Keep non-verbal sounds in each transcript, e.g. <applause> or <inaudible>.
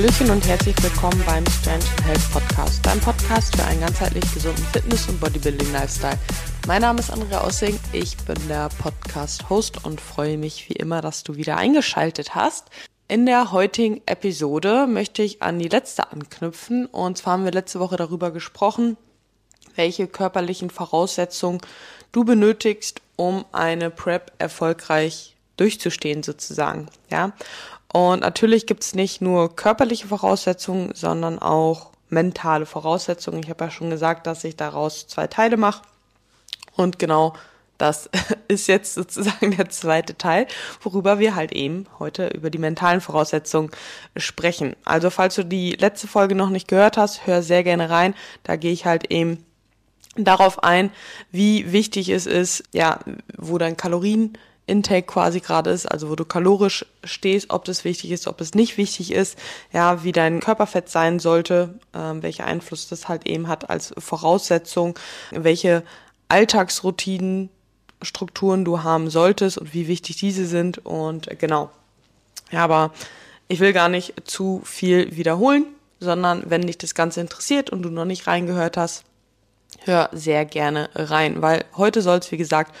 Hallöchen und herzlich willkommen beim Strange Health Podcast, dein Podcast für einen ganzheitlich gesunden Fitness- und Bodybuilding-Lifestyle. Mein Name ist Andrea Aussing, ich bin der Podcast-Host und freue mich wie immer, dass du wieder eingeschaltet hast. In der heutigen Episode möchte ich an die letzte anknüpfen und zwar haben wir letzte Woche darüber gesprochen, welche körperlichen Voraussetzungen du benötigst, um eine Prep erfolgreich durchzustehen sozusagen, ja. Und natürlich gibt es nicht nur körperliche Voraussetzungen, sondern auch mentale Voraussetzungen. Ich habe ja schon gesagt, dass ich daraus zwei Teile mache. Und genau das <laughs> ist jetzt sozusagen der zweite Teil, worüber wir halt eben heute über die mentalen Voraussetzungen sprechen. Also falls du die letzte Folge noch nicht gehört hast, hör sehr gerne rein. Da gehe ich halt eben darauf ein, wie wichtig es ist, ja, wo dein Kalorien Intake quasi gerade ist, also wo du kalorisch stehst, ob das wichtig ist, ob es nicht wichtig ist, ja, wie dein Körperfett sein sollte, ähm, welcher Einfluss das halt eben hat als Voraussetzung, welche Alltagsroutinen, Strukturen du haben solltest und wie wichtig diese sind und genau. Ja, aber ich will gar nicht zu viel wiederholen, sondern wenn dich das Ganze interessiert und du noch nicht reingehört hast, hör sehr gerne rein, weil heute soll es, wie gesagt,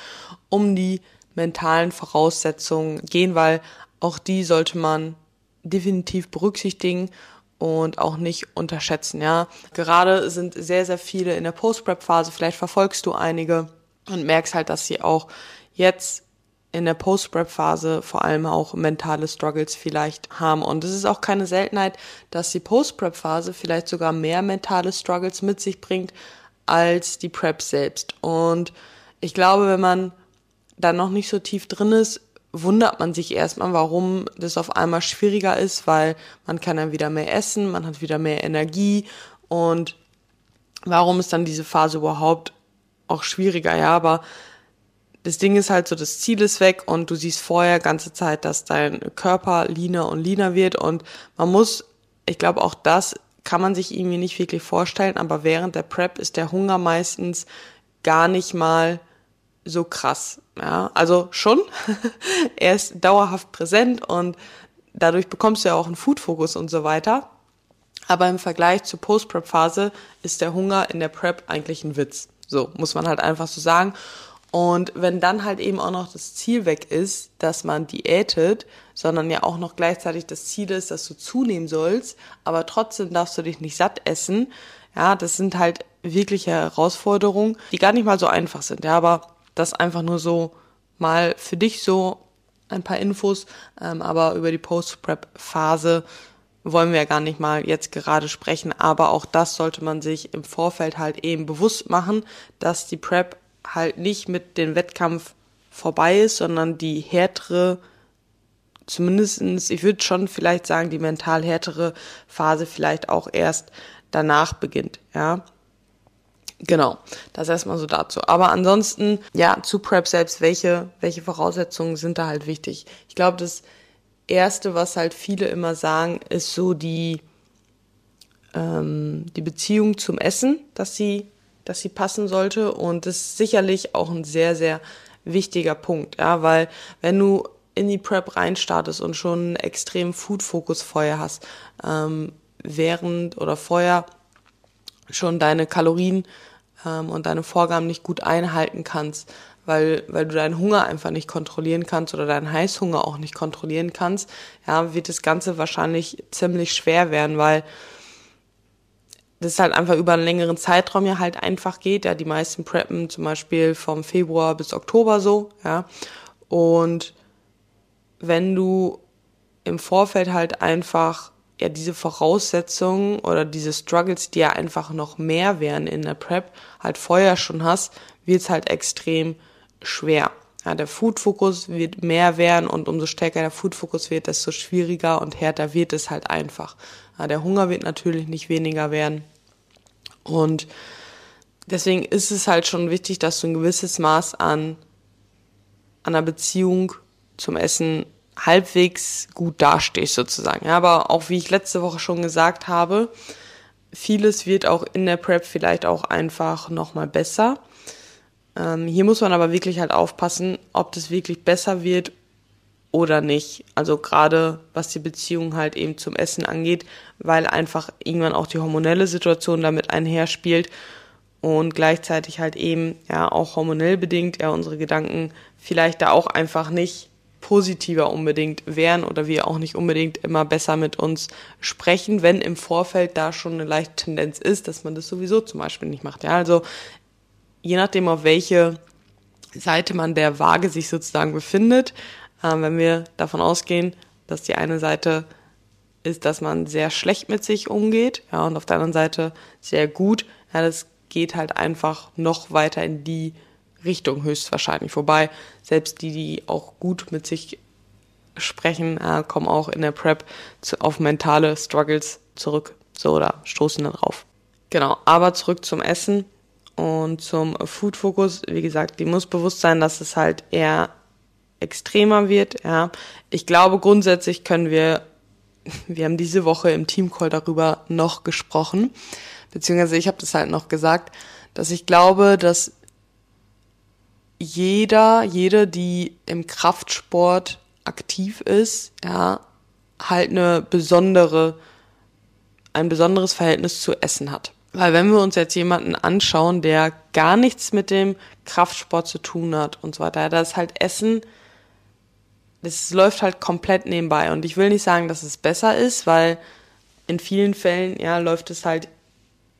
um die mentalen Voraussetzungen gehen, weil auch die sollte man definitiv berücksichtigen und auch nicht unterschätzen, ja. Gerade sind sehr, sehr viele in der Post-Prep-Phase, vielleicht verfolgst du einige und merkst halt, dass sie auch jetzt in der Post-Prep-Phase vor allem auch mentale Struggles vielleicht haben. Und es ist auch keine Seltenheit, dass die Post-Prep-Phase vielleicht sogar mehr mentale Struggles mit sich bringt als die Prep selbst. Und ich glaube, wenn man da noch nicht so tief drin ist, wundert man sich erstmal, warum das auf einmal schwieriger ist, weil man kann dann wieder mehr essen, man hat wieder mehr Energie und warum ist dann diese Phase überhaupt auch schwieriger, ja, aber das Ding ist halt so, das Ziel ist weg und du siehst vorher ganze Zeit, dass dein Körper leaner und leaner wird und man muss, ich glaube auch das kann man sich irgendwie nicht wirklich vorstellen, aber während der Prep ist der Hunger meistens gar nicht mal so krass. Ja, also schon. <laughs> er ist dauerhaft präsent und dadurch bekommst du ja auch einen Food-Fokus und so weiter. Aber im Vergleich zur Post-Prep-Phase ist der Hunger in der Prep eigentlich ein Witz. So, muss man halt einfach so sagen. Und wenn dann halt eben auch noch das Ziel weg ist, dass man diätet, sondern ja auch noch gleichzeitig das Ziel ist, dass du zunehmen sollst, aber trotzdem darfst du dich nicht satt essen, ja, das sind halt wirkliche Herausforderungen, die gar nicht mal so einfach sind, ja, aber das einfach nur so mal für dich so ein paar Infos, ähm, aber über die Post-Prep-Phase wollen wir ja gar nicht mal jetzt gerade sprechen, aber auch das sollte man sich im Vorfeld halt eben bewusst machen, dass die Prep halt nicht mit dem Wettkampf vorbei ist, sondern die härtere, zumindestens, ich würde schon vielleicht sagen, die mental härtere Phase vielleicht auch erst danach beginnt, ja. Genau, das erstmal so dazu. Aber ansonsten, ja, zu Prep selbst, welche, welche Voraussetzungen sind da halt wichtig? Ich glaube, das Erste, was halt viele immer sagen, ist so die, ähm, die Beziehung zum Essen, dass sie, dass sie passen sollte. Und das ist sicherlich auch ein sehr, sehr wichtiger Punkt, ja, weil wenn du in die Prep reinstartest und schon einen extremen Food-Fokus vorher hast, ähm, während oder vorher schon deine Kalorien ähm, und deine Vorgaben nicht gut einhalten kannst, weil, weil du deinen Hunger einfach nicht kontrollieren kannst oder deinen Heißhunger auch nicht kontrollieren kannst, ja, wird das Ganze wahrscheinlich ziemlich schwer werden, weil das halt einfach über einen längeren Zeitraum ja halt einfach geht. Ja, die meisten preppen zum Beispiel vom Februar bis Oktober so, ja. Und wenn du im Vorfeld halt einfach ja diese Voraussetzungen oder diese Struggles, die ja einfach noch mehr wären in der Prep, halt vorher schon hast, wird es halt extrem schwer. Ja, der Food-Fokus wird mehr werden und umso stärker der Food-Fokus wird, desto schwieriger und härter wird es halt einfach. Ja, der Hunger wird natürlich nicht weniger werden. Und deswegen ist es halt schon wichtig, dass du ein gewisses Maß an, an einer Beziehung zum Essen halbwegs gut dastehst sozusagen. Ja, aber auch wie ich letzte Woche schon gesagt habe, vieles wird auch in der Prep vielleicht auch einfach nochmal besser. Ähm, hier muss man aber wirklich halt aufpassen, ob das wirklich besser wird oder nicht. Also gerade was die Beziehung halt eben zum Essen angeht, weil einfach irgendwann auch die hormonelle Situation damit einherspielt und gleichzeitig halt eben ja auch hormonell bedingt ja unsere Gedanken vielleicht da auch einfach nicht positiver unbedingt wären oder wir auch nicht unbedingt immer besser mit uns sprechen, wenn im Vorfeld da schon eine leichte Tendenz ist, dass man das sowieso zum Beispiel nicht macht. Ja, also je nachdem, auf welche Seite man der Waage sich sozusagen befindet, äh, wenn wir davon ausgehen, dass die eine Seite ist, dass man sehr schlecht mit sich umgeht, ja, und auf der anderen Seite sehr gut, ja, das geht halt einfach noch weiter in die Richtung höchstwahrscheinlich. Wobei selbst die, die auch gut mit sich sprechen, äh, kommen auch in der Prep zu, auf mentale Struggles zurück. So oder stoßen da drauf. Genau, aber zurück zum Essen und zum Food Focus. Wie gesagt, die muss bewusst sein, dass es halt eher extremer wird. Ja, ich glaube grundsätzlich können wir, <laughs> wir haben diese Woche im Teamcall darüber noch gesprochen, beziehungsweise ich habe das halt noch gesagt, dass ich glaube, dass jeder, jede, die im Kraftsport aktiv ist, ja, halt eine besondere, ein besonderes Verhältnis zu Essen hat. Weil wenn wir uns jetzt jemanden anschauen, der gar nichts mit dem Kraftsport zu tun hat und so weiter, da ist halt Essen, das läuft halt komplett nebenbei. Und ich will nicht sagen, dass es besser ist, weil in vielen Fällen, ja, läuft es halt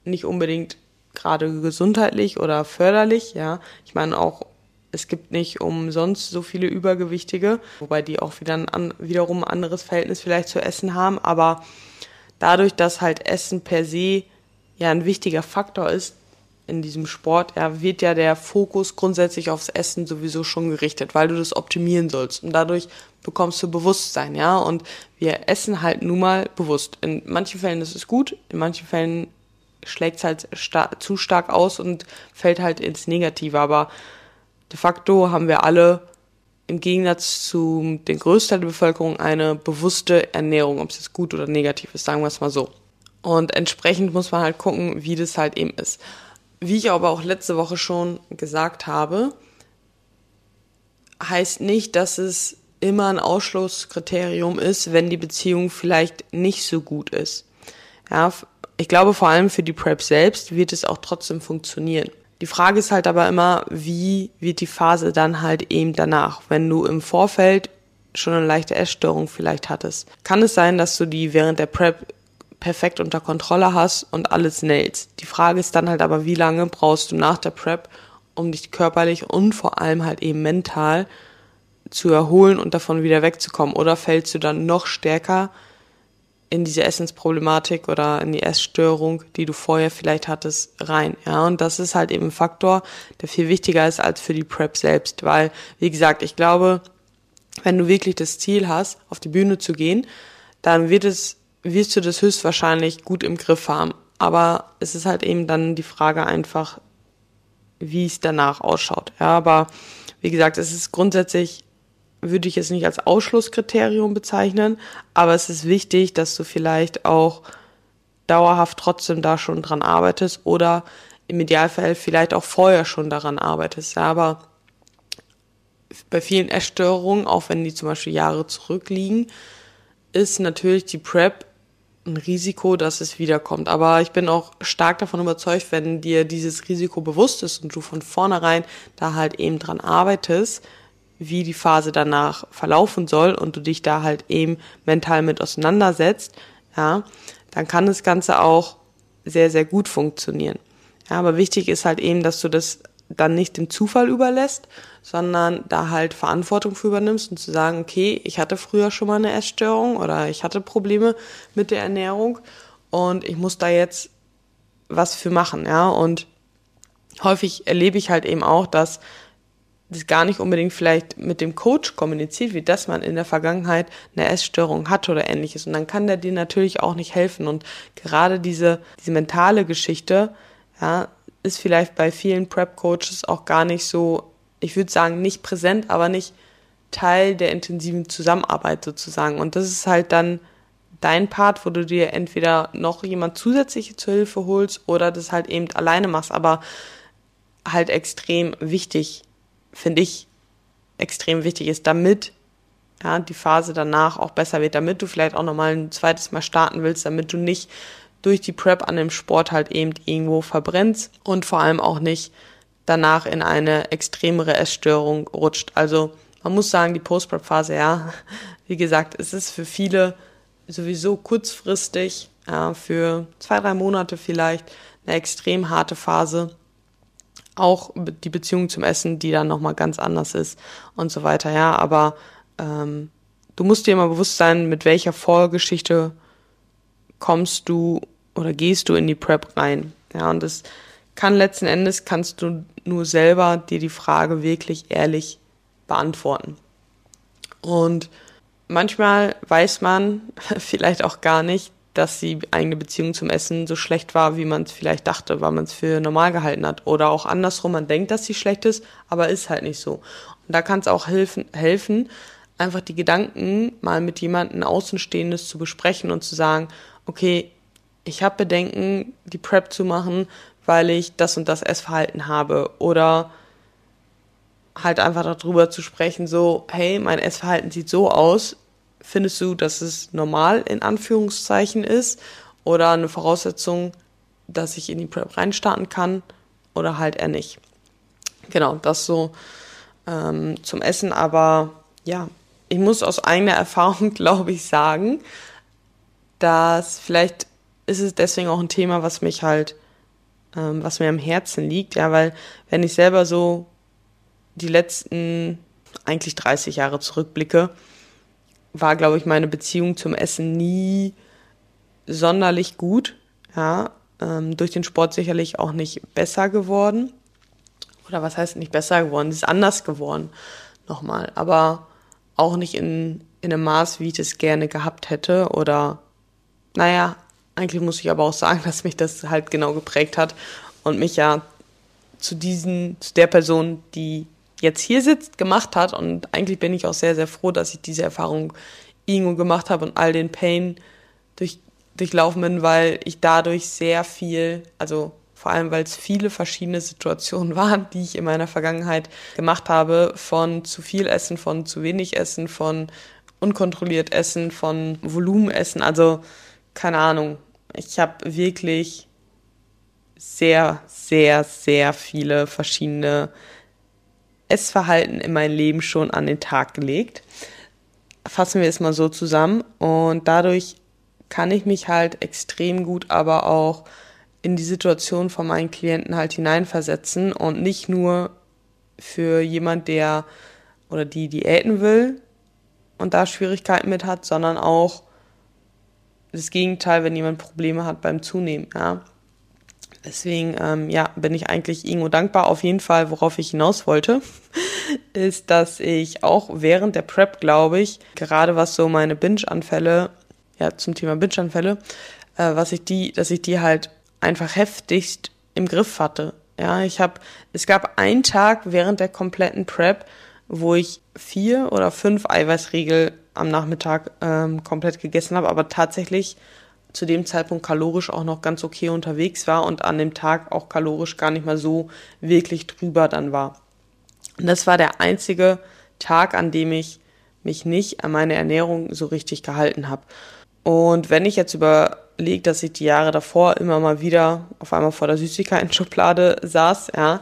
nicht unbedingt gerade gesundheitlich oder förderlich, ja. Ich meine auch es gibt nicht umsonst so viele Übergewichtige, wobei die auch wieder ein, wiederum ein anderes Verhältnis vielleicht zu Essen haben. Aber dadurch, dass halt Essen per se ja ein wichtiger Faktor ist in diesem Sport, ja, wird ja der Fokus grundsätzlich aufs Essen sowieso schon gerichtet, weil du das optimieren sollst. Und dadurch bekommst du Bewusstsein, ja. Und wir essen halt nun mal bewusst. In manchen Fällen ist es gut, in manchen Fällen schlägt es halt star zu stark aus und fällt halt ins Negative. Aber de facto haben wir alle im Gegensatz zu den Größteil der Bevölkerung eine bewusste Ernährung, ob es jetzt gut oder negativ ist, sagen wir es mal so. Und entsprechend muss man halt gucken, wie das halt eben ist. Wie ich aber auch letzte Woche schon gesagt habe, heißt nicht, dass es immer ein Ausschlusskriterium ist, wenn die Beziehung vielleicht nicht so gut ist. Ja, ich glaube vor allem für die Prep selbst wird es auch trotzdem funktionieren. Die Frage ist halt aber immer, wie wird die Phase dann halt eben danach, wenn du im Vorfeld schon eine leichte Essstörung vielleicht hattest. Kann es sein, dass du die während der Prep perfekt unter Kontrolle hast und alles nailst. Die Frage ist dann halt aber, wie lange brauchst du nach der Prep, um dich körperlich und vor allem halt eben mental zu erholen und davon wieder wegzukommen? Oder fällst du dann noch stärker in diese Essensproblematik oder in die Essstörung, die du vorher vielleicht hattest, rein. Ja, und das ist halt eben ein Faktor, der viel wichtiger ist als für die Prep selbst, weil, wie gesagt, ich glaube, wenn du wirklich das Ziel hast, auf die Bühne zu gehen, dann wird es, wirst du das höchstwahrscheinlich gut im Griff haben. Aber es ist halt eben dann die Frage einfach, wie es danach ausschaut. Ja, aber wie gesagt, es ist grundsätzlich würde ich es nicht als Ausschlusskriterium bezeichnen, aber es ist wichtig, dass du vielleicht auch dauerhaft trotzdem da schon dran arbeitest oder im Idealfall vielleicht auch vorher schon daran arbeitest. Ja, aber bei vielen Essstörungen, auch wenn die zum Beispiel Jahre zurückliegen, ist natürlich die PrEP ein Risiko, dass es wiederkommt. Aber ich bin auch stark davon überzeugt, wenn dir dieses Risiko bewusst ist und du von vornherein da halt eben dran arbeitest, wie die Phase danach verlaufen soll und du dich da halt eben mental mit auseinandersetzt, ja, dann kann das Ganze auch sehr, sehr gut funktionieren. Ja, aber wichtig ist halt eben, dass du das dann nicht dem Zufall überlässt, sondern da halt Verantwortung für übernimmst und zu sagen, okay, ich hatte früher schon mal eine Essstörung oder ich hatte Probleme mit der Ernährung und ich muss da jetzt was für machen, ja, und häufig erlebe ich halt eben auch, dass das gar nicht unbedingt vielleicht mit dem Coach kommuniziert wird, dass man in der Vergangenheit eine Essstörung hatte oder ähnliches. Und dann kann der dir natürlich auch nicht helfen. Und gerade diese, diese mentale Geschichte, ja, ist vielleicht bei vielen Prep-Coaches auch gar nicht so, ich würde sagen, nicht präsent, aber nicht Teil der intensiven Zusammenarbeit sozusagen. Und das ist halt dann dein Part, wo du dir entweder noch jemand zusätzlich zur Hilfe holst oder das halt eben alleine machst, aber halt extrem wichtig finde ich, extrem wichtig ist, damit ja, die Phase danach auch besser wird, damit du vielleicht auch nochmal ein zweites Mal starten willst, damit du nicht durch die Prep an dem Sport halt eben irgendwo verbrennst und vor allem auch nicht danach in eine extremere Essstörung rutscht. Also man muss sagen, die Post-Prep-Phase, ja, <laughs> wie gesagt, es ist für viele sowieso kurzfristig, ja, für zwei, drei Monate vielleicht eine extrem harte Phase. Auch die Beziehung zum Essen, die dann nochmal ganz anders ist und so weiter, ja, aber ähm, du musst dir immer bewusst sein, mit welcher Vorgeschichte kommst du oder gehst du in die Prep rein. Ja, und das kann letzten Endes, kannst du nur selber dir die Frage wirklich ehrlich beantworten. Und manchmal weiß man <laughs> vielleicht auch gar nicht, dass die eigene Beziehung zum Essen so schlecht war, wie man es vielleicht dachte, weil man es für normal gehalten hat. Oder auch andersrum, man denkt, dass sie schlecht ist, aber ist halt nicht so. Und da kann es auch helfen, helfen, einfach die Gedanken mal mit jemandem Außenstehendes zu besprechen und zu sagen, okay, ich habe Bedenken, die Prep zu machen, weil ich das und das Essverhalten habe. Oder halt einfach darüber zu sprechen, so, hey, mein Essverhalten sieht so aus. Findest du, dass es normal in Anführungszeichen ist? Oder eine Voraussetzung, dass ich in die Prep reinstarten kann? Oder halt eher nicht. Genau, das so ähm, zum Essen. Aber ja, ich muss aus eigener <laughs> Erfahrung, glaube ich, sagen, dass vielleicht ist es deswegen auch ein Thema, was mich halt, ähm, was mir am Herzen liegt, ja, weil wenn ich selber so die letzten eigentlich 30 Jahre zurückblicke, war, glaube ich, meine Beziehung zum Essen nie sonderlich gut, ja, ähm, durch den Sport sicherlich auch nicht besser geworden. Oder was heißt nicht besser geworden? Sie ist anders geworden, nochmal. Aber auch nicht in, in einem Maß, wie ich es gerne gehabt hätte. Oder, naja, eigentlich muss ich aber auch sagen, <laughs> dass mich das halt genau geprägt hat und mich ja zu diesen, zu der Person, die jetzt hier sitzt, gemacht hat. Und eigentlich bin ich auch sehr, sehr froh, dass ich diese Erfahrung irgendwo gemacht habe und all den Pain durch, durchlaufen bin, weil ich dadurch sehr viel, also vor allem weil es viele verschiedene Situationen <laughs> waren, die ich in meiner Vergangenheit gemacht habe, von zu viel Essen, von zu wenig Essen, von unkontrolliert Essen, von Volumenessen, also keine Ahnung. Ich habe wirklich sehr, sehr, sehr viele verschiedene Essverhalten in mein Leben schon an den Tag gelegt. Fassen wir es mal so zusammen und dadurch kann ich mich halt extrem gut aber auch in die Situation von meinen Klienten halt hineinversetzen und nicht nur für jemand, der oder die Diäten will und da Schwierigkeiten mit hat, sondern auch das Gegenteil, wenn jemand Probleme hat beim Zunehmen, ja. Deswegen, ähm, ja, bin ich eigentlich Ingo dankbar. Auf jeden Fall, worauf ich hinaus wollte, <laughs> ist, dass ich auch während der Prep, glaube ich, gerade was so meine Binge-Anfälle, ja, zum Thema Binge-Anfälle, äh, was ich die, dass ich die halt einfach heftigst im Griff hatte. Ja, ich habe, es gab einen Tag während der kompletten Prep, wo ich vier oder fünf Eiweißriegel am Nachmittag ähm, komplett gegessen habe, aber tatsächlich zu dem Zeitpunkt kalorisch auch noch ganz okay unterwegs war und an dem Tag auch kalorisch gar nicht mal so wirklich drüber dann war. Und das war der einzige Tag, an dem ich mich nicht an meine Ernährung so richtig gehalten habe. Und wenn ich jetzt überlege, dass ich die Jahre davor immer mal wieder auf einmal vor der Süßigkeiten-Schublade saß, ja,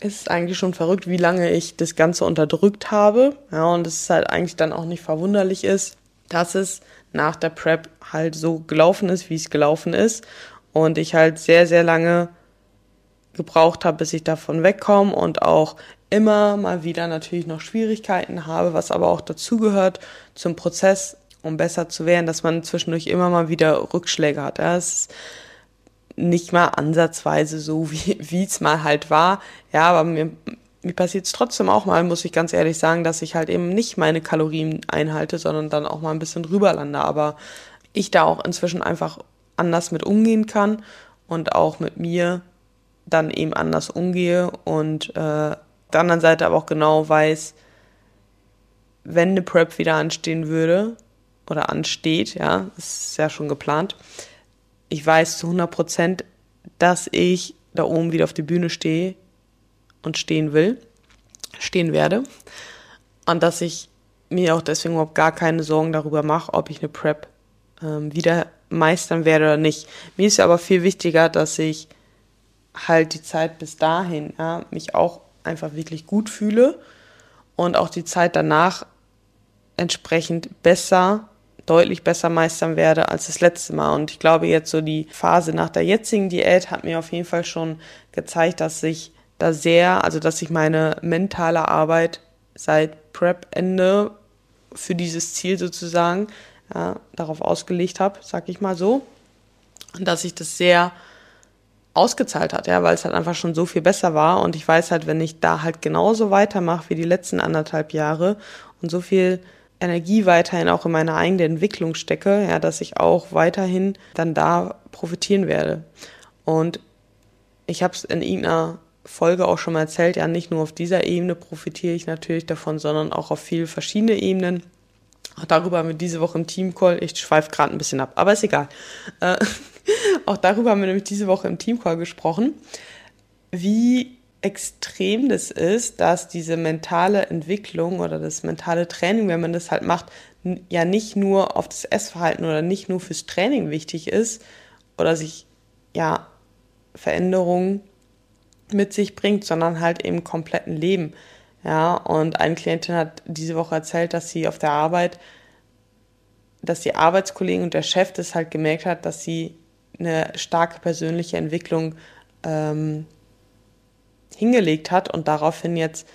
ist es eigentlich schon verrückt, wie lange ich das Ganze unterdrückt habe. Ja, und es ist halt eigentlich dann auch nicht verwunderlich ist, dass es nach der Prep halt so gelaufen ist, wie es gelaufen ist. Und ich halt sehr, sehr lange gebraucht habe, bis ich davon wegkomme und auch immer mal wieder natürlich noch Schwierigkeiten habe, was aber auch dazugehört zum Prozess um besser zu werden, dass man zwischendurch immer mal wieder Rückschläge hat. Ja, es ist nicht mal ansatzweise so, <laughs> wie es mal halt war. Ja, aber mir, mir passiert es trotzdem auch mal, muss ich ganz ehrlich sagen, dass ich halt eben nicht meine Kalorien einhalte, sondern dann auch mal ein bisschen drüber lande. Aber ich da auch inzwischen einfach anders mit umgehen kann und auch mit mir dann eben anders umgehe und äh, der anderen Seite aber auch genau weiß, wenn eine Prep wieder anstehen würde, oder ansteht, ja, ist ja schon geplant. Ich weiß zu 100 Prozent, dass ich da oben wieder auf die Bühne stehe und stehen will, stehen werde. Und dass ich mir auch deswegen überhaupt gar keine Sorgen darüber mache, ob ich eine Prep ähm, wieder meistern werde oder nicht. Mir ist aber viel wichtiger, dass ich halt die Zeit bis dahin ja, mich auch einfach wirklich gut fühle und auch die Zeit danach entsprechend besser, deutlich besser meistern werde als das letzte Mal. Und ich glaube, jetzt so die Phase nach der jetzigen Diät hat mir auf jeden Fall schon gezeigt, dass ich da sehr, also dass ich meine mentale Arbeit seit Prep-Ende für dieses Ziel sozusagen ja, darauf ausgelegt habe, sag ich mal so. Und dass sich das sehr ausgezahlt hat, ja, weil es halt einfach schon so viel besser war. Und ich weiß halt, wenn ich da halt genauso weitermache wie die letzten anderthalb Jahre und so viel Energie weiterhin auch in meine eigene Entwicklung stecke, ja, dass ich auch weiterhin dann da profitieren werde. Und ich habe es in irgendeiner Folge auch schon mal erzählt, ja, nicht nur auf dieser Ebene profitiere ich natürlich davon, sondern auch auf viele verschiedene Ebenen. Auch darüber haben wir diese Woche im Teamcall, ich schweife gerade ein bisschen ab, aber ist egal. Äh, <laughs> auch darüber haben wir nämlich diese Woche im Teamcall gesprochen, wie extrem das ist, dass diese mentale Entwicklung oder das mentale Training, wenn man das halt macht, ja nicht nur auf das Essverhalten oder nicht nur fürs Training wichtig ist oder sich ja Veränderungen mit sich bringt, sondern halt im kompletten Leben. Ja, und eine Klientin hat diese Woche erzählt, dass sie auf der Arbeit, dass die Arbeitskollegen und der Chef das halt gemerkt hat, dass sie eine starke persönliche Entwicklung ähm, hingelegt hat und daraufhin jetzt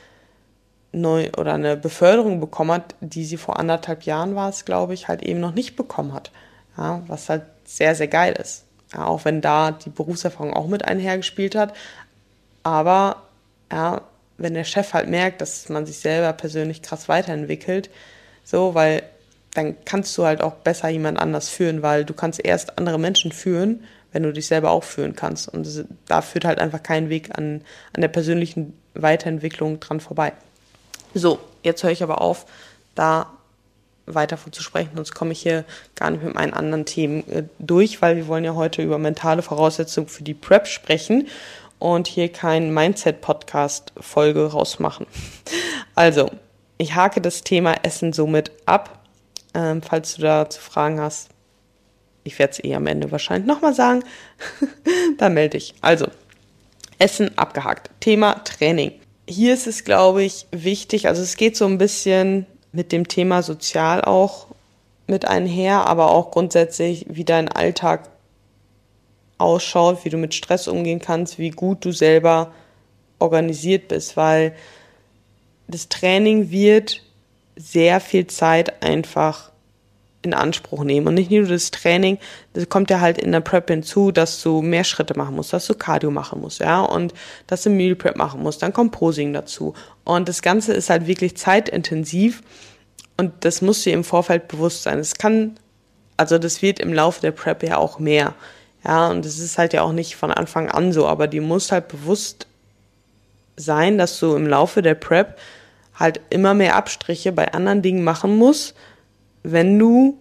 neu oder eine Beförderung bekommen hat, die sie vor anderthalb Jahren war es, glaube ich, halt eben noch nicht bekommen hat. Ja, was halt sehr, sehr geil ist. Ja, auch wenn da die Berufserfahrung auch mit einhergespielt hat. Aber ja, wenn der Chef halt merkt, dass man sich selber persönlich krass weiterentwickelt, so, weil dann kannst du halt auch besser jemand anders führen, weil du kannst erst andere Menschen führen, wenn du dich selber auch führen kannst. Und da führt halt einfach kein Weg an, an der persönlichen Weiterentwicklung dran vorbei. So, jetzt höre ich aber auf, da weiter von zu sprechen, sonst komme ich hier gar nicht mit meinen anderen Themen äh, durch, weil wir wollen ja heute über mentale Voraussetzungen für die Prep sprechen und hier kein Mindset-Podcast-Folge rausmachen. Also, ich hake das Thema Essen somit ab. Ähm, falls du dazu Fragen hast, ich werde es eh am Ende wahrscheinlich nochmal sagen, <laughs> dann melde ich. Also, Essen abgehakt. Thema Training. Hier ist es, glaube ich, wichtig, also es geht so ein bisschen mit dem Thema sozial auch mit einher, aber auch grundsätzlich, wie dein Alltag ausschaut, wie du mit Stress umgehen kannst, wie gut du selber organisiert bist, weil das Training wird sehr viel Zeit einfach in Anspruch nehmen. Und nicht nur das Training, das kommt ja halt in der Prep hinzu, dass du mehr Schritte machen musst, dass du Cardio machen musst, ja, und dass du Meal Prep machen musst, dann kommt Posing dazu. Und das Ganze ist halt wirklich zeitintensiv und das musst du dir im Vorfeld bewusst sein. Es kann, also das wird im Laufe der Prep ja auch mehr. Ja, und es ist halt ja auch nicht von Anfang an so, aber dir muss halt bewusst sein, dass du im Laufe der Prep halt immer mehr Abstriche bei anderen Dingen machen musst, wenn du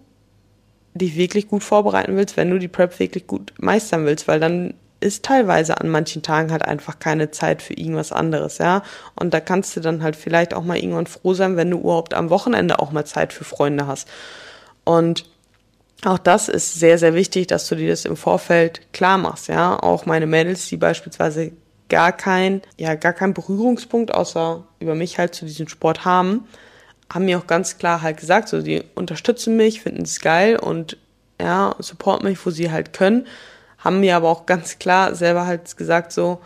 dich wirklich gut vorbereiten willst, wenn du die Prep wirklich gut meistern willst, weil dann ist teilweise an manchen Tagen halt einfach keine Zeit für irgendwas anderes, ja. Und da kannst du dann halt vielleicht auch mal irgendwann froh sein, wenn du überhaupt am Wochenende auch mal Zeit für Freunde hast. Und auch das ist sehr, sehr wichtig, dass du dir das im Vorfeld klar machst, ja. Auch meine Mädels, die beispielsweise gar kein, ja, gar keinen Berührungspunkt außer über mich halt zu diesem Sport haben, haben mir auch ganz klar halt gesagt, so, die unterstützen mich, finden es geil und, ja, supporten mich, wo sie halt können, haben mir aber auch ganz klar selber halt gesagt, so,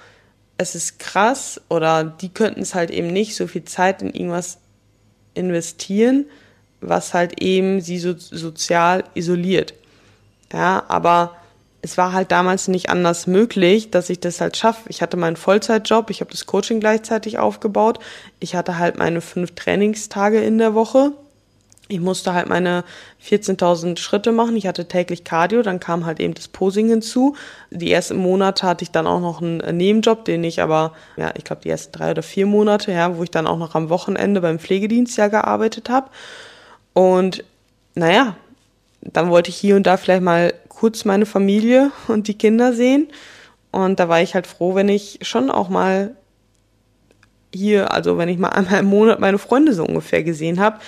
es ist krass oder die könnten es halt eben nicht so viel Zeit in irgendwas investieren, was halt eben sie so sozial isoliert. Ja, aber es war halt damals nicht anders möglich, dass ich das halt schaffe. Ich hatte meinen Vollzeitjob, ich habe das Coaching gleichzeitig aufgebaut. Ich hatte halt meine fünf Trainingstage in der Woche. Ich musste halt meine 14.000 Schritte machen. Ich hatte täglich Cardio, dann kam halt eben das Posing hinzu. Die ersten Monate hatte ich dann auch noch einen Nebenjob, den ich aber, ja, ich glaube die ersten drei oder vier Monate, ja, wo ich dann auch noch am Wochenende beim Pflegedienst ja gearbeitet habe. Und naja, dann wollte ich hier und da vielleicht mal kurz meine Familie <laughs> und die Kinder sehen. Und da war ich halt froh, wenn ich schon auch mal hier, also wenn ich mal <laughs> einmal im Monat meine Freunde so ungefähr gesehen habe,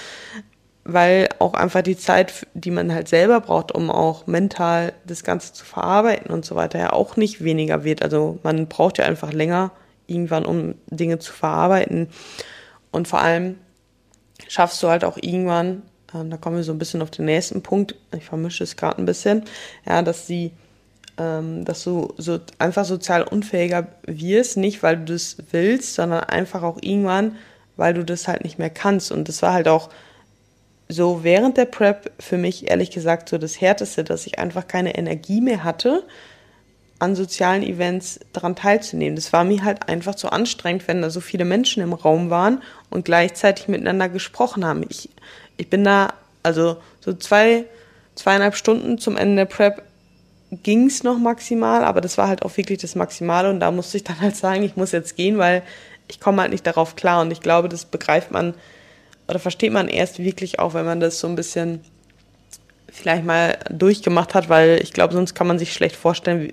weil auch einfach die Zeit, die man halt selber braucht, um auch mental das Ganze zu verarbeiten und so weiter, ja auch nicht weniger wird. Also man braucht ja einfach länger irgendwann, um Dinge zu verarbeiten. Und vor allem schaffst du halt auch irgendwann, äh, da kommen wir so ein bisschen auf den nächsten Punkt, ich vermische es gerade ein bisschen, ja, dass sie ähm, dass du so einfach sozial unfähiger wirst, nicht weil du das willst, sondern einfach auch irgendwann, weil du das halt nicht mehr kannst. Und das war halt auch so während der Prep für mich ehrlich gesagt so das Härteste, dass ich einfach keine Energie mehr hatte, an sozialen Events daran teilzunehmen. Das war mir halt einfach zu anstrengend, wenn da so viele Menschen im Raum waren und gleichzeitig miteinander gesprochen haben. Ich, ich bin da, also so zwei, zweieinhalb Stunden zum Ende der Prep ging's noch maximal, aber das war halt auch wirklich das Maximale und da musste ich dann halt sagen, ich muss jetzt gehen, weil ich komme halt nicht darauf klar und ich glaube, das begreift man oder versteht man erst wirklich auch, wenn man das so ein bisschen vielleicht mal durchgemacht hat, weil ich glaube, sonst kann man sich schlecht vorstellen,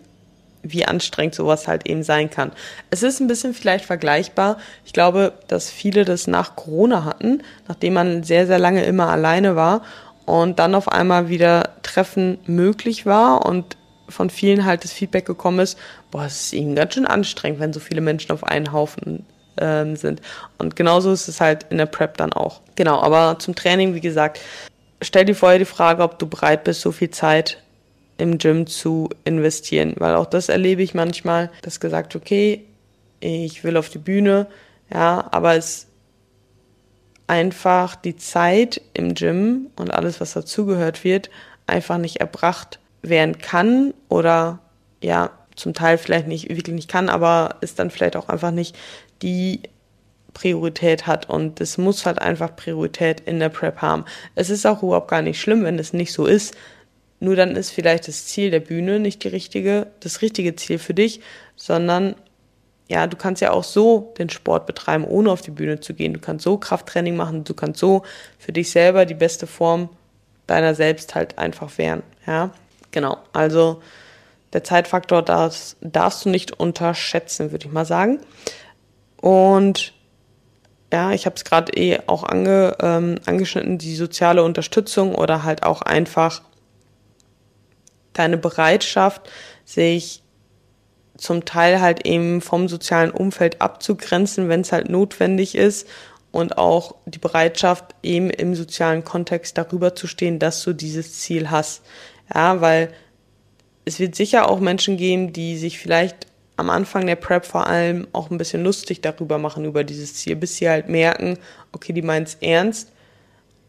wie, anstrengend sowas halt eben sein kann. Es ist ein bisschen vielleicht vergleichbar. Ich glaube, dass viele das nach Corona hatten, nachdem man sehr, sehr lange immer alleine war und dann auf einmal wieder Treffen möglich war und von vielen halt das Feedback gekommen ist, boah, es ist ihnen ganz schön anstrengend, wenn so viele Menschen auf einen Haufen ähm, sind. Und genauso ist es halt in der Prep dann auch. Genau, aber zum Training, wie gesagt, stell dir vorher die Frage, ob du bereit bist, so viel Zeit im Gym zu investieren, weil auch das erlebe ich manchmal, dass gesagt, okay, ich will auf die Bühne, ja, aber es einfach die Zeit im Gym und alles, was dazugehört wird, einfach nicht erbracht werden kann oder ja, zum Teil vielleicht nicht, wirklich nicht kann, aber es dann vielleicht auch einfach nicht die Priorität hat und es muss halt einfach Priorität in der Prep haben. Es ist auch überhaupt gar nicht schlimm, wenn es nicht so ist. Nur dann ist vielleicht das Ziel der Bühne nicht die richtige, das richtige Ziel für dich, sondern ja, du kannst ja auch so den Sport betreiben, ohne auf die Bühne zu gehen. Du kannst so Krafttraining machen, du kannst so für dich selber die beste Form deiner selbst halt einfach wehren. Ja, genau. Also der Zeitfaktor das darfst du nicht unterschätzen, würde ich mal sagen. Und ja, ich habe es gerade eh auch ange, ähm, angeschnitten, die soziale Unterstützung oder halt auch einfach deine Bereitschaft, sich zum Teil halt eben vom sozialen Umfeld abzugrenzen, wenn es halt notwendig ist und auch die Bereitschaft eben im sozialen Kontext darüber zu stehen, dass du dieses Ziel hast. Ja, weil es wird sicher auch Menschen geben, die sich vielleicht am Anfang der Prep vor allem auch ein bisschen lustig darüber machen, über dieses Ziel, bis sie halt merken, okay, die meint es ernst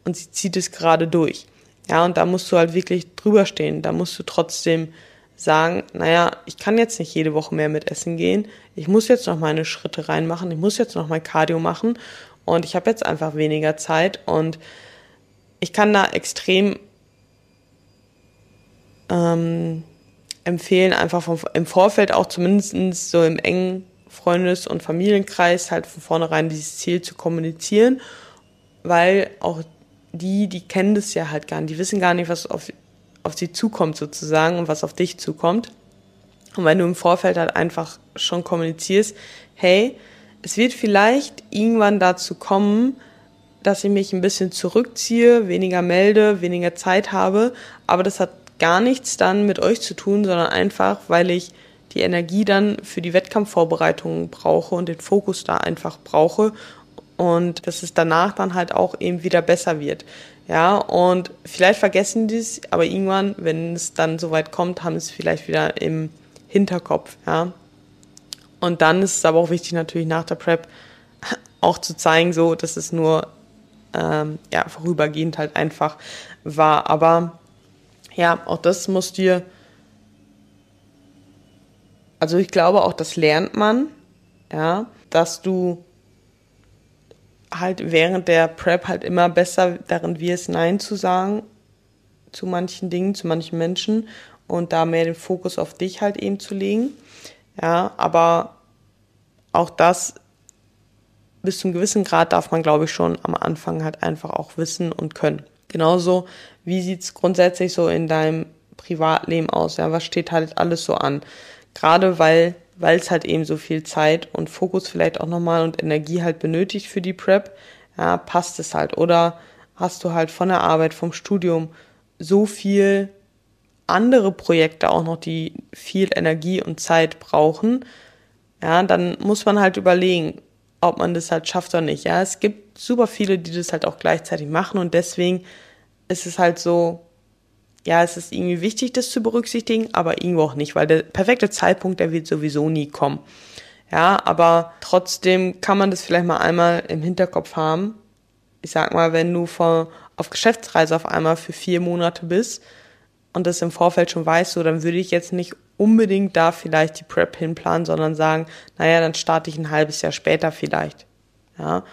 und sie zieht es gerade durch. Ja, und da musst du halt wirklich drüber stehen. Da musst du trotzdem sagen, naja, ich kann jetzt nicht jede Woche mehr mit Essen gehen. Ich muss jetzt noch meine Schritte reinmachen. Ich muss jetzt noch mein Cardio machen. Und ich habe jetzt einfach weniger Zeit. Und ich kann da extrem ähm, empfehlen, einfach vom, im Vorfeld auch zumindest so im engen Freundes- und Familienkreis halt von vornherein dieses Ziel zu kommunizieren, weil auch die, die kennen das ja halt gar nicht, die wissen gar nicht, was auf, auf sie zukommt sozusagen und was auf dich zukommt. Und wenn du im Vorfeld halt einfach schon kommunizierst, hey, es wird vielleicht irgendwann dazu kommen, dass ich mich ein bisschen zurückziehe, weniger melde, weniger Zeit habe, aber das hat gar nichts dann mit euch zu tun, sondern einfach, weil ich die Energie dann für die Wettkampfvorbereitungen brauche und den Fokus da einfach brauche und dass es danach dann halt auch eben wieder besser wird. Ja, und vielleicht vergessen die es, aber irgendwann, wenn es dann soweit kommt, haben es vielleicht wieder im Hinterkopf, ja. Und dann ist es aber auch wichtig, natürlich nach der Prep <laughs> auch zu zeigen, so, dass es nur ähm, ja, vorübergehend halt einfach war. Aber ja, auch das muss dir, also ich glaube, auch das lernt man, ja, dass du halt während der Prep halt immer besser darin wirst, Nein zu sagen zu manchen Dingen, zu manchen Menschen und da mehr den Fokus auf dich halt eben zu legen. Ja, aber auch das bis zum gewissen Grad darf man, glaube ich, schon am Anfang halt einfach auch wissen und können. Genauso, wie sieht's grundsätzlich so in deinem Privatleben aus? Ja, was steht halt alles so an? Gerade weil weil es halt eben so viel Zeit und Fokus vielleicht auch nochmal und Energie halt benötigt für die Prep, ja, passt es halt. Oder hast du halt von der Arbeit, vom Studium so viel andere Projekte auch noch, die viel Energie und Zeit brauchen, ja, dann muss man halt überlegen, ob man das halt schafft oder nicht. Ja, es gibt super viele, die das halt auch gleichzeitig machen und deswegen ist es halt so, ja, es ist irgendwie wichtig, das zu berücksichtigen, aber irgendwo auch nicht, weil der perfekte Zeitpunkt, der wird sowieso nie kommen. Ja, aber trotzdem kann man das vielleicht mal einmal im Hinterkopf haben. Ich sag mal, wenn du vor, auf Geschäftsreise auf einmal für vier Monate bist und das im Vorfeld schon weißt, so, dann würde ich jetzt nicht unbedingt da vielleicht die Prep hinplanen, sondern sagen, naja, dann starte ich ein halbes Jahr später vielleicht. Ja,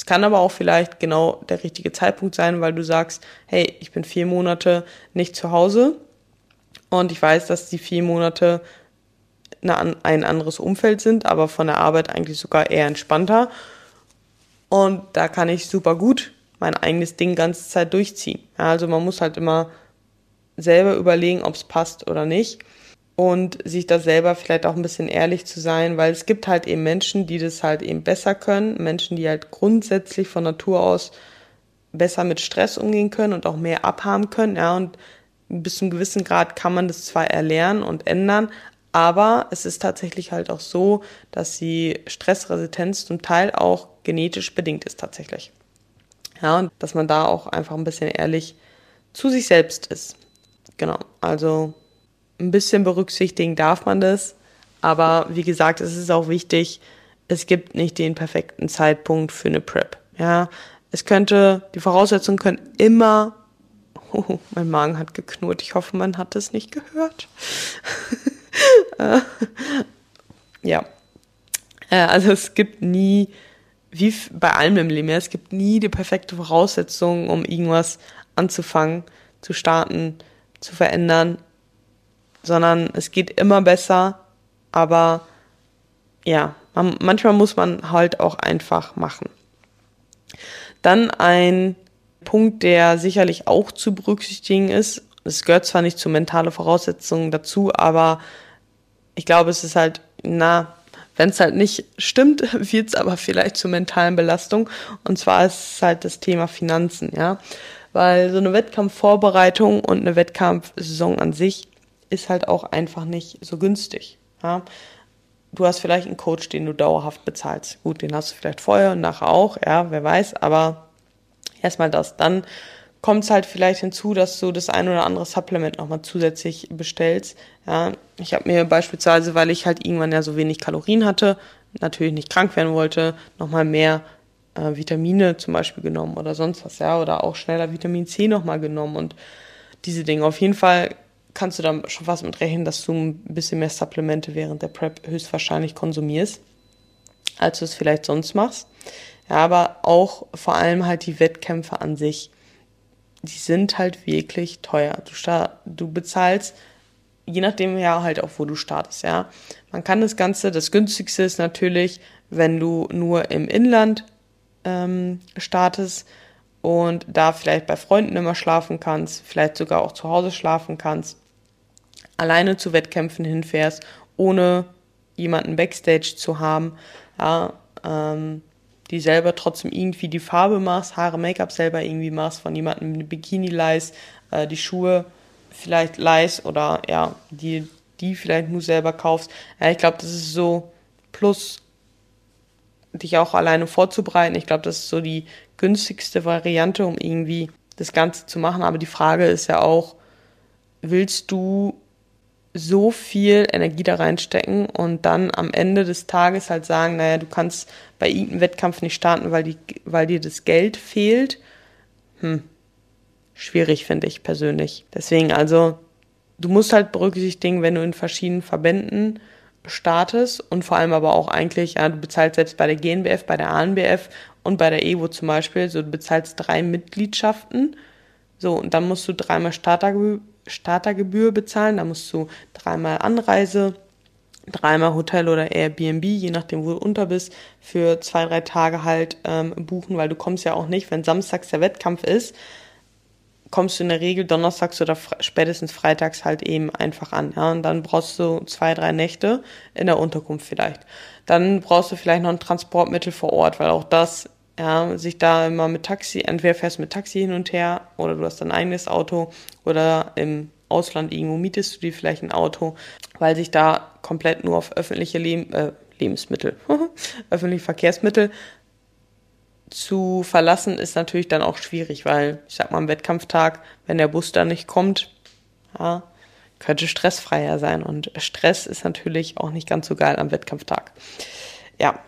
es kann aber auch vielleicht genau der richtige Zeitpunkt sein, weil du sagst, hey, ich bin vier Monate nicht zu Hause und ich weiß, dass die vier Monate ein anderes Umfeld sind, aber von der Arbeit eigentlich sogar eher entspannter. Und da kann ich super gut mein eigenes Ding ganze Zeit durchziehen. Also man muss halt immer selber überlegen, ob es passt oder nicht und sich da selber vielleicht auch ein bisschen ehrlich zu sein, weil es gibt halt eben Menschen, die das halt eben besser können, Menschen, die halt grundsätzlich von Natur aus besser mit Stress umgehen können und auch mehr abhaben können, ja, und bis zu einem gewissen Grad kann man das zwar erlernen und ändern, aber es ist tatsächlich halt auch so, dass die Stressresistenz zum Teil auch genetisch bedingt ist tatsächlich. Ja, und dass man da auch einfach ein bisschen ehrlich zu sich selbst ist. Genau, also ein bisschen berücksichtigen darf man das. Aber wie gesagt, es ist auch wichtig, es gibt nicht den perfekten Zeitpunkt für eine Prep. Ja, es könnte, die Voraussetzungen können immer, oh, mein Magen hat geknurrt. Ich hoffe, man hat es nicht gehört. <laughs> ja. Also es gibt nie, wie bei allem im Leben, es gibt nie die perfekte Voraussetzung, um irgendwas anzufangen, zu starten, zu verändern sondern es geht immer besser, aber ja, man, manchmal muss man halt auch einfach machen. Dann ein Punkt, der sicherlich auch zu berücksichtigen ist, es gehört zwar nicht zu mentale Voraussetzungen dazu, aber ich glaube, es ist halt, na, wenn es halt nicht stimmt, <laughs> wird es aber vielleicht zur mentalen Belastung. Und zwar ist es halt das Thema Finanzen, ja. Weil so eine Wettkampfvorbereitung und eine Wettkampfsaison an sich ist halt auch einfach nicht so günstig. Ja? Du hast vielleicht einen Coach, den du dauerhaft bezahlst. Gut, den hast du vielleicht vorher und nachher auch, ja, wer weiß, aber erstmal das. Dann kommt es halt vielleicht hinzu, dass du das ein oder andere Supplement nochmal zusätzlich bestellst. Ja, ich habe mir beispielsweise, weil ich halt irgendwann ja so wenig Kalorien hatte, natürlich nicht krank werden wollte, nochmal mehr äh, Vitamine zum Beispiel genommen oder sonst was, ja, oder auch schneller Vitamin C nochmal genommen und diese Dinge. Auf jeden Fall kannst du da schon fast mit rechnen, dass du ein bisschen mehr Supplemente während der Prep höchstwahrscheinlich konsumierst, als du es vielleicht sonst machst. Ja, aber auch vor allem halt die Wettkämpfe an sich, die sind halt wirklich teuer. Du, du bezahlst, je nachdem ja halt auch, wo du startest, ja. Man kann das Ganze, das günstigste ist natürlich, wenn du nur im Inland ähm, startest, und da vielleicht bei Freunden immer schlafen kannst, vielleicht sogar auch zu Hause schlafen kannst, alleine zu Wettkämpfen hinfährst, ohne jemanden Backstage zu haben, ja, ähm, die selber trotzdem irgendwie die Farbe machst, Haare, Make-up selber irgendwie machst, von jemandem eine Bikini leist, äh, die Schuhe vielleicht leist oder ja, die, die vielleicht nur selber kaufst. Ja, ich glaube, das ist so plus dich auch alleine vorzubereiten. Ich glaube, das ist so die günstigste Variante, um irgendwie das Ganze zu machen. Aber die Frage ist ja auch, willst du so viel Energie da reinstecken und dann am Ende des Tages halt sagen, naja, du kannst bei irgendeinem Wettkampf nicht starten, weil, die, weil dir das Geld fehlt? Hm, schwierig finde ich persönlich. Deswegen also, du musst halt berücksichtigen, wenn du in verschiedenen Verbänden startest und vor allem aber auch eigentlich, ja, du bezahlst selbst bei der GNBF, bei der ANBF und bei der EWO zum Beispiel, so du bezahlst drei Mitgliedschaften, so und dann musst du dreimal Startergebühr, Startergebühr bezahlen, da musst du dreimal Anreise, dreimal Hotel oder Airbnb, je nachdem wo du unter bist, für zwei, drei Tage halt ähm, buchen, weil du kommst ja auch nicht, wenn samstags der Wettkampf ist, kommst du in der Regel donnerstags oder spätestens freitags halt eben einfach an. Ja, und dann brauchst du zwei, drei Nächte in der Unterkunft vielleicht. Dann brauchst du vielleicht noch ein Transportmittel vor Ort, weil auch das, ja, sich da immer mit Taxi, entweder fährst mit Taxi hin und her oder du hast dein eigenes Auto oder im Ausland irgendwo mietest du dir vielleicht ein Auto, weil sich da komplett nur auf öffentliche Leb äh, Lebensmittel, <laughs> öffentliche Verkehrsmittel zu verlassen ist natürlich dann auch schwierig, weil ich sag mal am Wettkampftag, wenn der Bus da nicht kommt, ja, könnte stressfreier sein und Stress ist natürlich auch nicht ganz so geil am Wettkampftag. Ja,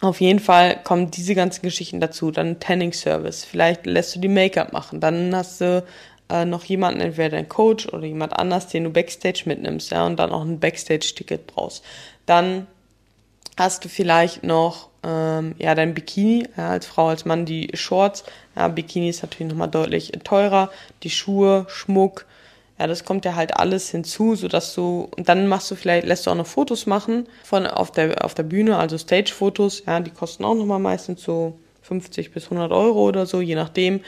auf jeden Fall kommen diese ganzen Geschichten dazu. Dann Tanning Service. Vielleicht lässt du die Make-up machen. Dann hast du äh, noch jemanden, entweder dein Coach oder jemand anders, den du Backstage mitnimmst, ja, und dann auch ein Backstage-Ticket brauchst. Dann hast du vielleicht noch ähm, ja dein Bikini ja, als Frau als Mann die Shorts ja Bikini ist natürlich nochmal deutlich teurer die Schuhe Schmuck ja das kommt ja halt alles hinzu so dass du und dann machst du vielleicht lässt du auch noch Fotos machen von auf der auf der Bühne also Stage Fotos ja die kosten auch nochmal meistens so 50 bis 100 Euro oder so je nachdem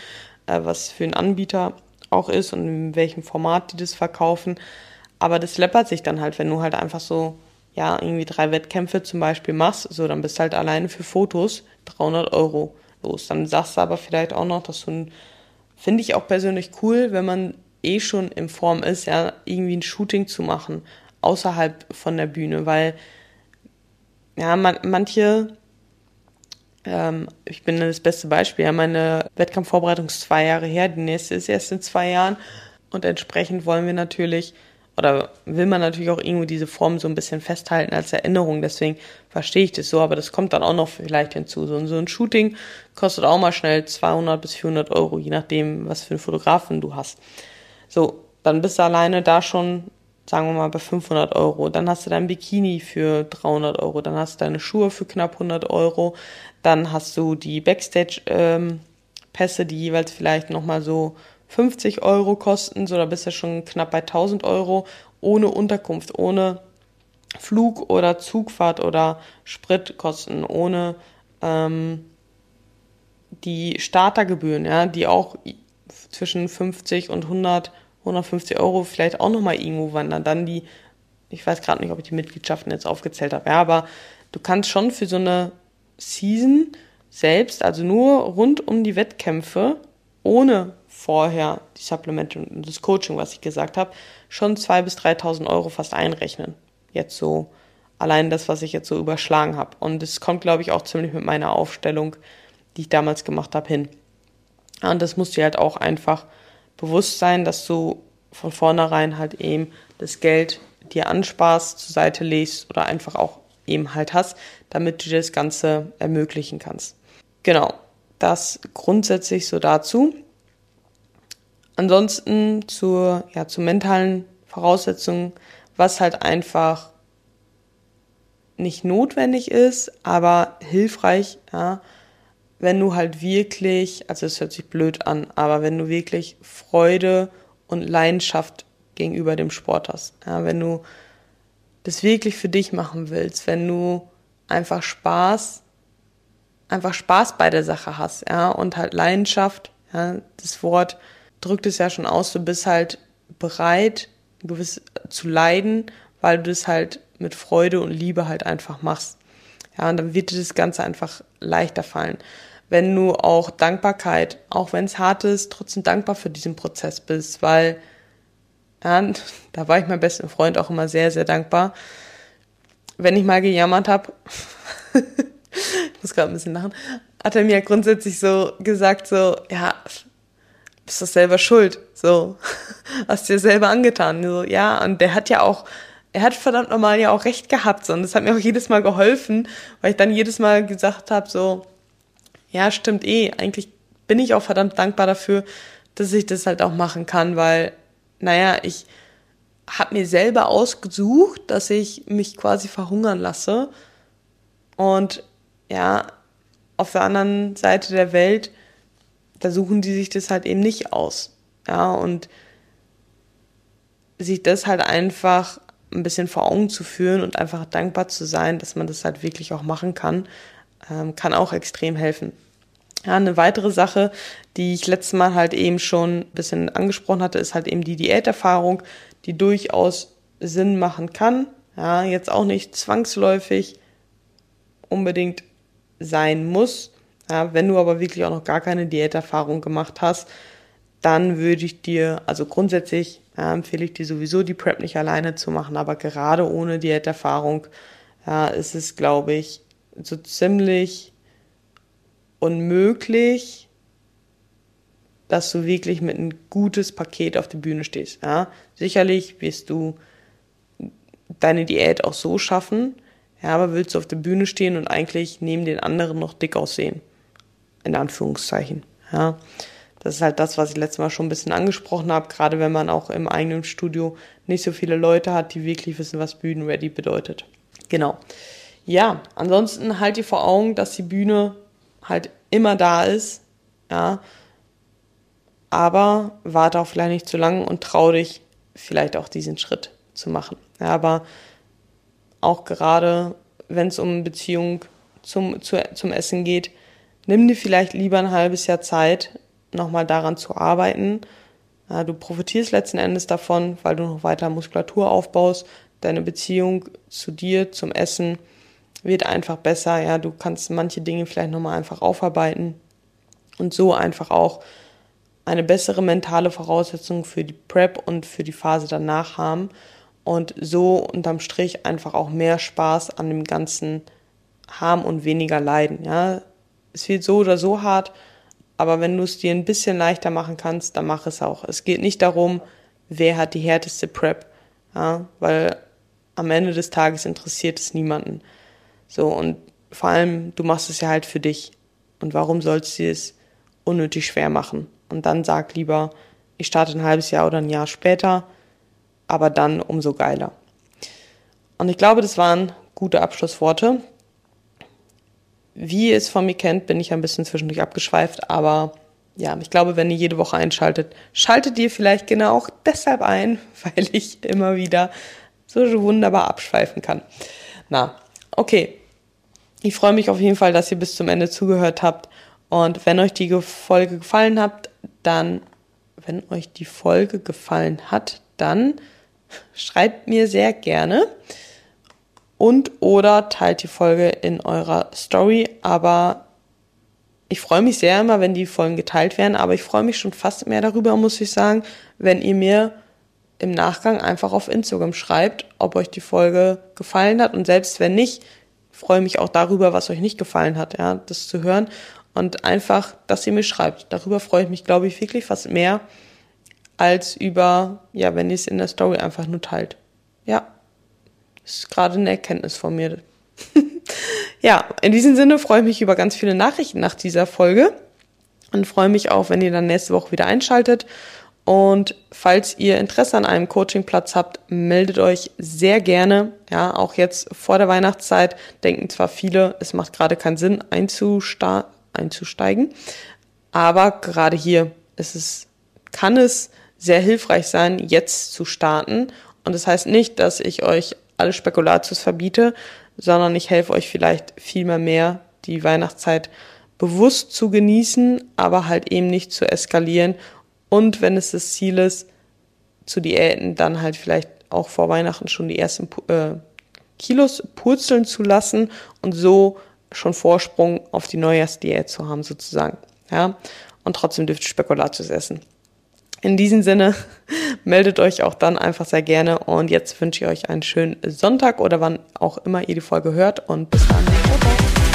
äh, was für ein Anbieter auch ist und in welchem Format die das verkaufen aber das läppert sich dann halt wenn du halt einfach so ja, irgendwie drei Wettkämpfe zum Beispiel machst, so, dann bist du halt alleine für Fotos 300 Euro los. Dann sagst du aber vielleicht auch noch, dass du ein, finde ich auch persönlich cool, wenn man eh schon in Form ist, ja, irgendwie ein Shooting zu machen, außerhalb von der Bühne, weil, ja, man, manche, ähm, ich bin das beste Beispiel, ja, meine Wettkampfvorbereitung ist zwei Jahre her, die nächste ist erst in zwei Jahren und entsprechend wollen wir natürlich oder will man natürlich auch irgendwo diese Form so ein bisschen festhalten als Erinnerung. Deswegen verstehe ich das so, aber das kommt dann auch noch vielleicht hinzu. So, so ein Shooting kostet auch mal schnell 200 bis 400 Euro, je nachdem, was für einen Fotografen du hast. So, dann bist du alleine da schon, sagen wir mal, bei 500 Euro. Dann hast du dein Bikini für 300 Euro. Dann hast du deine Schuhe für knapp 100 Euro. Dann hast du die Backstage-Pässe, ähm, die jeweils vielleicht nochmal so 50 Euro kosten, so da bist du schon knapp bei 1000 Euro ohne Unterkunft, ohne Flug oder Zugfahrt oder Spritkosten, ohne ähm, die Startergebühren, ja, die auch zwischen 50 und 100, 150 Euro vielleicht auch nochmal irgendwo wandern. Dann die, ich weiß gerade nicht, ob ich die Mitgliedschaften jetzt aufgezählt habe, ja, aber du kannst schon für so eine Season selbst, also nur rund um die Wettkämpfe, ohne vorher die Supplemente und das Coaching, was ich gesagt habe, schon 2.000 bis 3.000 Euro fast einrechnen. Jetzt so allein das, was ich jetzt so überschlagen habe. Und es kommt, glaube ich, auch ziemlich mit meiner Aufstellung, die ich damals gemacht habe, hin. Und das musst du halt auch einfach bewusst sein, dass du von vornherein halt eben das Geld dir ansparst, zur Seite legst oder einfach auch eben halt hast, damit du dir das Ganze ermöglichen kannst. Genau, das grundsätzlich so dazu. Ansonsten zur, ja, zu mentalen Voraussetzungen, was halt einfach nicht notwendig ist, aber hilfreich, ja, wenn du halt wirklich, also es hört sich blöd an, aber wenn du wirklich Freude und Leidenschaft gegenüber dem Sport hast, ja, wenn du das wirklich für dich machen willst, wenn du einfach Spaß, einfach Spaß bei der Sache hast, ja, und halt Leidenschaft, ja, das Wort drückt es ja schon aus, du bist halt bereit, gewiss zu leiden, weil du das halt mit Freude und Liebe halt einfach machst. Ja, und dann wird dir das Ganze einfach leichter fallen. Wenn du auch Dankbarkeit, auch wenn es hart ist, trotzdem dankbar für diesen Prozess bist, weil ja, <laughs> da war ich meinem besten Freund auch immer sehr, sehr dankbar. Wenn ich mal gejammert habe, <laughs> ich muss gerade ein bisschen lachen, hat er mir grundsätzlich so gesagt, so, ja, bist du selber schuld. So, <laughs> hast dir selber angetan. So, ja, und der hat ja auch, er hat verdammt normal ja auch recht gehabt. So, und das hat mir auch jedes Mal geholfen, weil ich dann jedes Mal gesagt habe, so, ja, stimmt eh, eigentlich bin ich auch verdammt dankbar dafür, dass ich das halt auch machen kann, weil, naja, ich habe mir selber ausgesucht, dass ich mich quasi verhungern lasse. Und ja, auf der anderen Seite der Welt da suchen die sich das halt eben nicht aus. Ja, und sich das halt einfach ein bisschen vor Augen zu führen und einfach dankbar zu sein, dass man das halt wirklich auch machen kann, ähm, kann auch extrem helfen. Ja, eine weitere Sache, die ich letztes Mal halt eben schon ein bisschen angesprochen hatte, ist halt eben die Diäterfahrung, die durchaus Sinn machen kann. Ja, jetzt auch nicht zwangsläufig unbedingt sein muss. Ja, wenn du aber wirklich auch noch gar keine Diäterfahrung gemacht hast, dann würde ich dir, also grundsätzlich ja, empfehle ich dir sowieso die Prep nicht alleine zu machen, aber gerade ohne Diäterfahrung ja, ist es, glaube ich, so ziemlich unmöglich, dass du wirklich mit ein gutes Paket auf der Bühne stehst. Ja? Sicherlich wirst du deine Diät auch so schaffen, ja, aber willst du auf der Bühne stehen und eigentlich neben den anderen noch dick aussehen? In Anführungszeichen. Ja. Das ist halt das, was ich letztes Mal schon ein bisschen angesprochen habe, gerade wenn man auch im eigenen Studio nicht so viele Leute hat, die wirklich wissen, was Bühnenready bedeutet. Genau. Ja, ansonsten halt dir vor Augen, dass die Bühne halt immer da ist, ja. Aber warte auch vielleicht nicht zu lang und trau dich vielleicht auch diesen Schritt zu machen. Ja, aber auch gerade, wenn es um Beziehung zum, zu, zum Essen geht, nimm dir vielleicht lieber ein halbes Jahr Zeit, nochmal daran zu arbeiten. Ja, du profitierst letzten Endes davon, weil du noch weiter Muskulatur aufbaust. Deine Beziehung zu dir, zum Essen wird einfach besser. Ja, du kannst manche Dinge vielleicht nochmal einfach aufarbeiten und so einfach auch eine bessere mentale Voraussetzung für die Prep und für die Phase danach haben und so unterm Strich einfach auch mehr Spaß an dem Ganzen haben und weniger leiden. Ja, es wird so oder so hart, aber wenn du es dir ein bisschen leichter machen kannst, dann mach es auch. Es geht nicht darum, wer hat die härteste Prep, ja, weil am Ende des Tages interessiert es niemanden. So und vor allem, du machst es ja halt für dich. Und warum sollst du es unnötig schwer machen? Und dann sag lieber, ich starte ein halbes Jahr oder ein Jahr später aber dann umso geiler. Und ich glaube, das waren gute Abschlussworte. Wie ihr es von mir kennt, bin ich ein bisschen zwischendurch abgeschweift, aber ja, ich glaube, wenn ihr jede Woche einschaltet, schaltet ihr vielleicht genau auch deshalb ein, <laughs> weil ich immer wieder so wunderbar abschweifen kann. Na, okay. Ich freue mich auf jeden Fall, dass ihr bis zum Ende zugehört habt. Und wenn euch die Folge gefallen hat, dann, wenn euch die Folge gefallen hat, dann Schreibt mir sehr gerne und oder teilt die Folge in eurer Story. Aber ich freue mich sehr immer, wenn die Folgen geteilt werden, aber ich freue mich schon fast mehr darüber, muss ich sagen, wenn ihr mir im Nachgang einfach auf Instagram schreibt, ob euch die Folge gefallen hat und selbst wenn nicht, freue mich auch darüber, was euch nicht gefallen hat, ja, das zu hören und einfach, dass ihr mir schreibt. Darüber freue ich mich, glaube ich, wirklich fast mehr, als über, ja, wenn ihr es in der Story einfach nur teilt. Ja, ist gerade eine Erkenntnis von mir. <laughs> ja, in diesem Sinne freue ich mich über ganz viele Nachrichten nach dieser Folge und freue mich auch, wenn ihr dann nächste Woche wieder einschaltet. Und falls ihr Interesse an einem Coachingplatz habt, meldet euch sehr gerne. Ja, auch jetzt vor der Weihnachtszeit denken zwar viele, es macht gerade keinen Sinn einzusteigen, aber gerade hier ist es, kann es sehr hilfreich sein, jetzt zu starten. Und das heißt nicht, dass ich euch alle Spekulatius verbiete, sondern ich helfe euch vielleicht viel mehr mehr, die Weihnachtszeit bewusst zu genießen, aber halt eben nicht zu eskalieren. Und wenn es das Ziel ist, zu Diäten, dann halt vielleicht auch vor Weihnachten schon die ersten äh, Kilos purzeln zu lassen und so schon Vorsprung auf die Neujahrsdiät zu haben sozusagen. Ja, und trotzdem dürft ihr Spekulatius essen. In diesem Sinne, <laughs> meldet euch auch dann einfach sehr gerne und jetzt wünsche ich euch einen schönen Sonntag oder wann auch immer ihr die Folge hört und bis dann.